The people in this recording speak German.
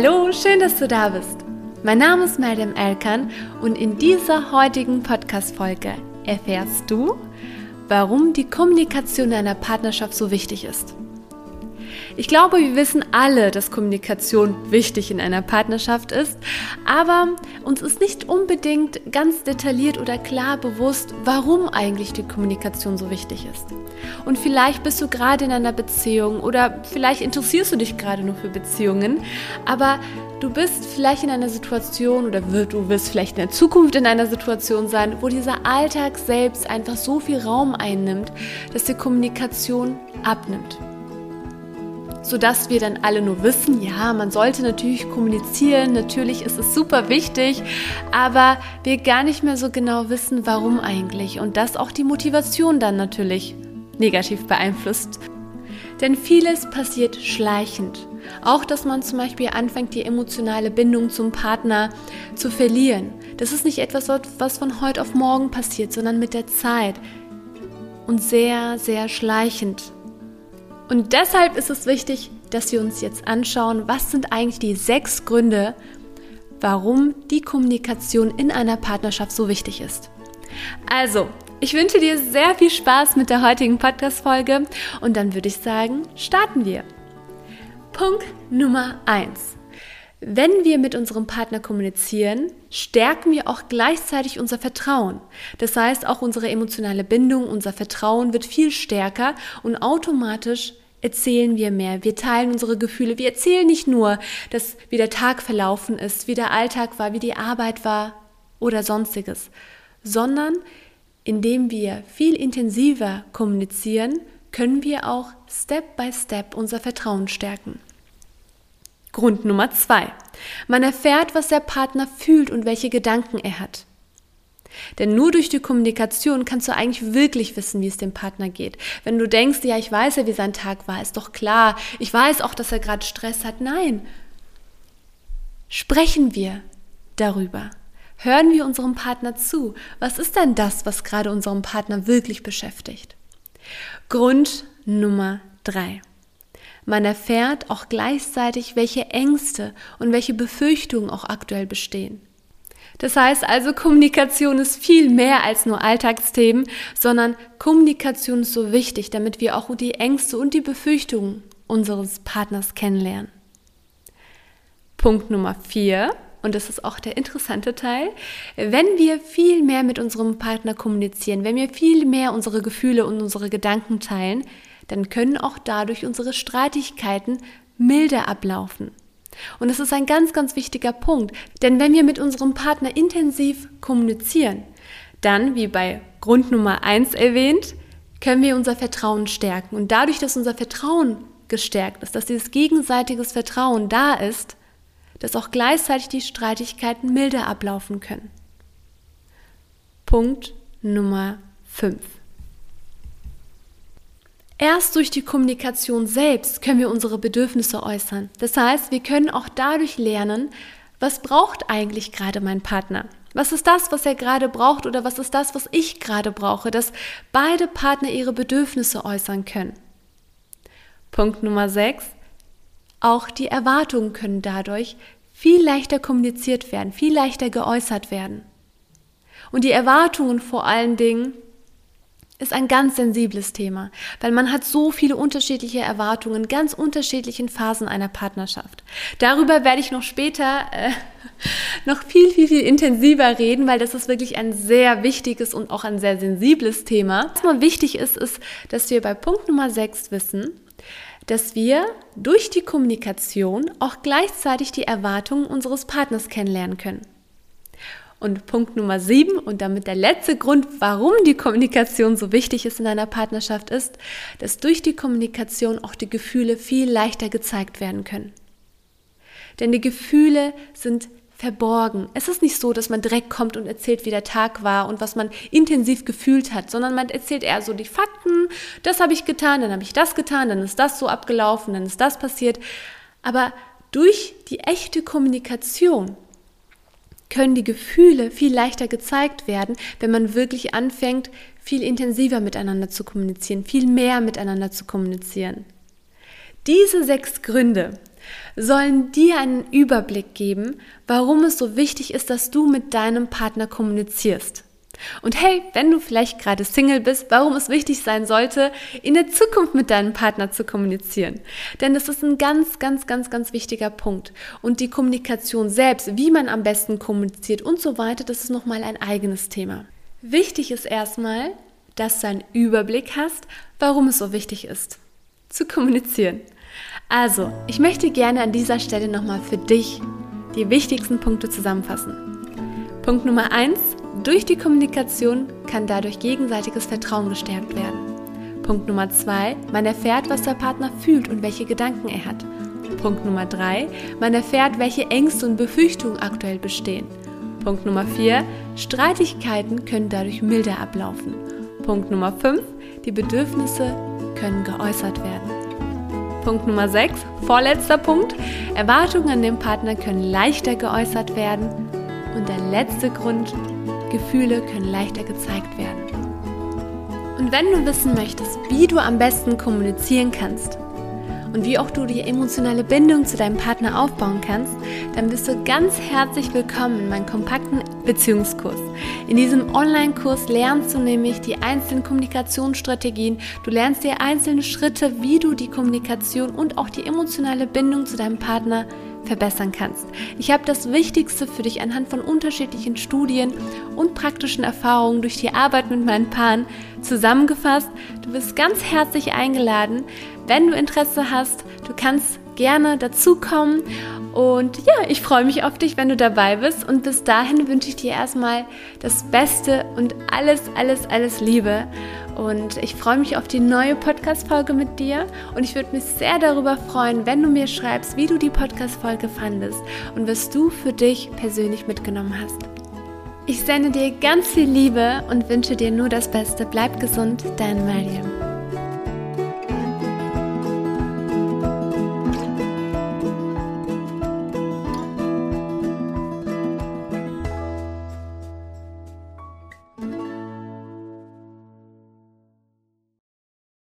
Hallo, schön, dass du da bist. Mein Name ist Madame Elkan und in dieser heutigen Podcast-Folge erfährst du, warum die Kommunikation deiner Partnerschaft so wichtig ist. Ich glaube, wir wissen alle, dass Kommunikation wichtig in einer Partnerschaft ist, aber uns ist nicht unbedingt ganz detailliert oder klar bewusst, warum eigentlich die Kommunikation so wichtig ist. Und vielleicht bist du gerade in einer Beziehung oder vielleicht interessierst du dich gerade nur für Beziehungen, aber du bist vielleicht in einer Situation oder du wirst vielleicht in der Zukunft in einer Situation sein, wo dieser Alltag selbst einfach so viel Raum einnimmt, dass die Kommunikation abnimmt sodass wir dann alle nur wissen, ja, man sollte natürlich kommunizieren, natürlich ist es super wichtig, aber wir gar nicht mehr so genau wissen, warum eigentlich und das auch die Motivation dann natürlich negativ beeinflusst. Denn vieles passiert schleichend. Auch, dass man zum Beispiel anfängt, die emotionale Bindung zum Partner zu verlieren. Das ist nicht etwas, was von heute auf morgen passiert, sondern mit der Zeit. Und sehr, sehr schleichend. Und deshalb ist es wichtig, dass wir uns jetzt anschauen, was sind eigentlich die sechs Gründe, warum die Kommunikation in einer Partnerschaft so wichtig ist. Also, ich wünsche dir sehr viel Spaß mit der heutigen Podcast-Folge und dann würde ich sagen, starten wir. Punkt Nummer eins: Wenn wir mit unserem Partner kommunizieren, stärken wir auch gleichzeitig unser Vertrauen. Das heißt, auch unsere emotionale Bindung, unser Vertrauen wird viel stärker und automatisch erzählen wir mehr. Wir teilen unsere Gefühle. Wir erzählen nicht nur, dass wie der Tag verlaufen ist, wie der Alltag war, wie die Arbeit war oder sonstiges, sondern indem wir viel intensiver kommunizieren, können wir auch Step by Step unser Vertrauen stärken. Grund Nummer zwei. Man erfährt, was der Partner fühlt und welche Gedanken er hat. Denn nur durch die Kommunikation kannst du eigentlich wirklich wissen, wie es dem Partner geht. Wenn du denkst, ja, ich weiß ja, wie sein Tag war, ist doch klar, ich weiß auch, dass er gerade Stress hat. Nein. Sprechen wir darüber. Hören wir unserem Partner zu. Was ist denn das, was gerade unserem Partner wirklich beschäftigt? Grund Nummer drei. Man erfährt auch gleichzeitig, welche Ängste und welche Befürchtungen auch aktuell bestehen. Das heißt also, Kommunikation ist viel mehr als nur Alltagsthemen, sondern Kommunikation ist so wichtig, damit wir auch die Ängste und die Befürchtungen unseres Partners kennenlernen. Punkt Nummer vier, und das ist auch der interessante Teil, wenn wir viel mehr mit unserem Partner kommunizieren, wenn wir viel mehr unsere Gefühle und unsere Gedanken teilen, dann können auch dadurch unsere Streitigkeiten milder ablaufen. Und das ist ein ganz, ganz wichtiger Punkt. Denn wenn wir mit unserem Partner intensiv kommunizieren, dann, wie bei Grund Nummer eins erwähnt, können wir unser Vertrauen stärken. Und dadurch, dass unser Vertrauen gestärkt ist, dass dieses gegenseitiges Vertrauen da ist, dass auch gleichzeitig die Streitigkeiten milder ablaufen können. Punkt Nummer 5. Erst durch die Kommunikation selbst können wir unsere Bedürfnisse äußern. Das heißt, wir können auch dadurch lernen, was braucht eigentlich gerade mein Partner? Was ist das, was er gerade braucht oder was ist das, was ich gerade brauche, dass beide Partner ihre Bedürfnisse äußern können? Punkt Nummer 6. Auch die Erwartungen können dadurch viel leichter kommuniziert werden, viel leichter geäußert werden. Und die Erwartungen vor allen Dingen ist ein ganz sensibles Thema, weil man hat so viele unterschiedliche Erwartungen, ganz unterschiedlichen Phasen einer Partnerschaft. Darüber werde ich noch später äh, noch viel, viel, viel intensiver reden, weil das ist wirklich ein sehr wichtiges und auch ein sehr sensibles Thema. Was mal wichtig ist, ist, dass wir bei Punkt Nummer 6 wissen, dass wir durch die Kommunikation auch gleichzeitig die Erwartungen unseres Partners kennenlernen können. Und Punkt Nummer sieben und damit der letzte Grund, warum die Kommunikation so wichtig ist in einer Partnerschaft, ist, dass durch die Kommunikation auch die Gefühle viel leichter gezeigt werden können. Denn die Gefühle sind verborgen. Es ist nicht so, dass man direkt kommt und erzählt, wie der Tag war und was man intensiv gefühlt hat, sondern man erzählt eher so die Fakten, das habe ich getan, dann habe ich das getan, dann ist das so abgelaufen, dann ist das passiert. Aber durch die echte Kommunikation können die Gefühle viel leichter gezeigt werden, wenn man wirklich anfängt, viel intensiver miteinander zu kommunizieren, viel mehr miteinander zu kommunizieren. Diese sechs Gründe sollen dir einen Überblick geben, warum es so wichtig ist, dass du mit deinem Partner kommunizierst. Und hey, wenn du vielleicht gerade Single bist, warum es wichtig sein sollte, in der Zukunft mit deinem Partner zu kommunizieren. Denn das ist ein ganz, ganz, ganz, ganz wichtiger Punkt. Und die Kommunikation selbst, wie man am besten kommuniziert und so weiter, das ist nochmal ein eigenes Thema. Wichtig ist erstmal, dass du einen Überblick hast, warum es so wichtig ist, zu kommunizieren. Also, ich möchte gerne an dieser Stelle nochmal für dich die wichtigsten Punkte zusammenfassen. Punkt Nummer eins: Durch die Kommunikation kann dadurch gegenseitiges Vertrauen gestärkt werden. Punkt Nummer zwei: Man erfährt, was der Partner fühlt und welche Gedanken er hat. Punkt Nummer drei: Man erfährt, welche Ängste und Befürchtungen aktuell bestehen. Punkt Nummer vier: Streitigkeiten können dadurch milder ablaufen. Punkt Nummer fünf: Die Bedürfnisse können geäußert werden. Punkt Nummer 6, vorletzter Punkt. Erwartungen an den Partner können leichter geäußert werden. Und der letzte Grund, Gefühle können leichter gezeigt werden. Und wenn du wissen möchtest, wie du am besten kommunizieren kannst, und wie auch du die emotionale Bindung zu deinem Partner aufbauen kannst, dann bist du ganz herzlich willkommen in meinem kompakten Beziehungskurs. In diesem Online-Kurs lernst du nämlich die einzelnen Kommunikationsstrategien, du lernst dir einzelne Schritte, wie du die Kommunikation und auch die emotionale Bindung zu deinem Partner verbessern kannst. Ich habe das Wichtigste für dich anhand von unterschiedlichen Studien und praktischen Erfahrungen durch die Arbeit mit meinen Paaren zusammengefasst. Du bist ganz herzlich eingeladen. Wenn du Interesse hast, du kannst gerne dazukommen. Und ja, ich freue mich auf dich, wenn du dabei bist. Und bis dahin wünsche ich dir erstmal das Beste und alles, alles, alles Liebe. Und ich freue mich auf die neue Podcast-Folge mit dir. Und ich würde mich sehr darüber freuen, wenn du mir schreibst, wie du die Podcast-Folge fandest und was du für dich persönlich mitgenommen hast. Ich sende dir ganz viel Liebe und wünsche dir nur das Beste. Bleib gesund, dein Mariam.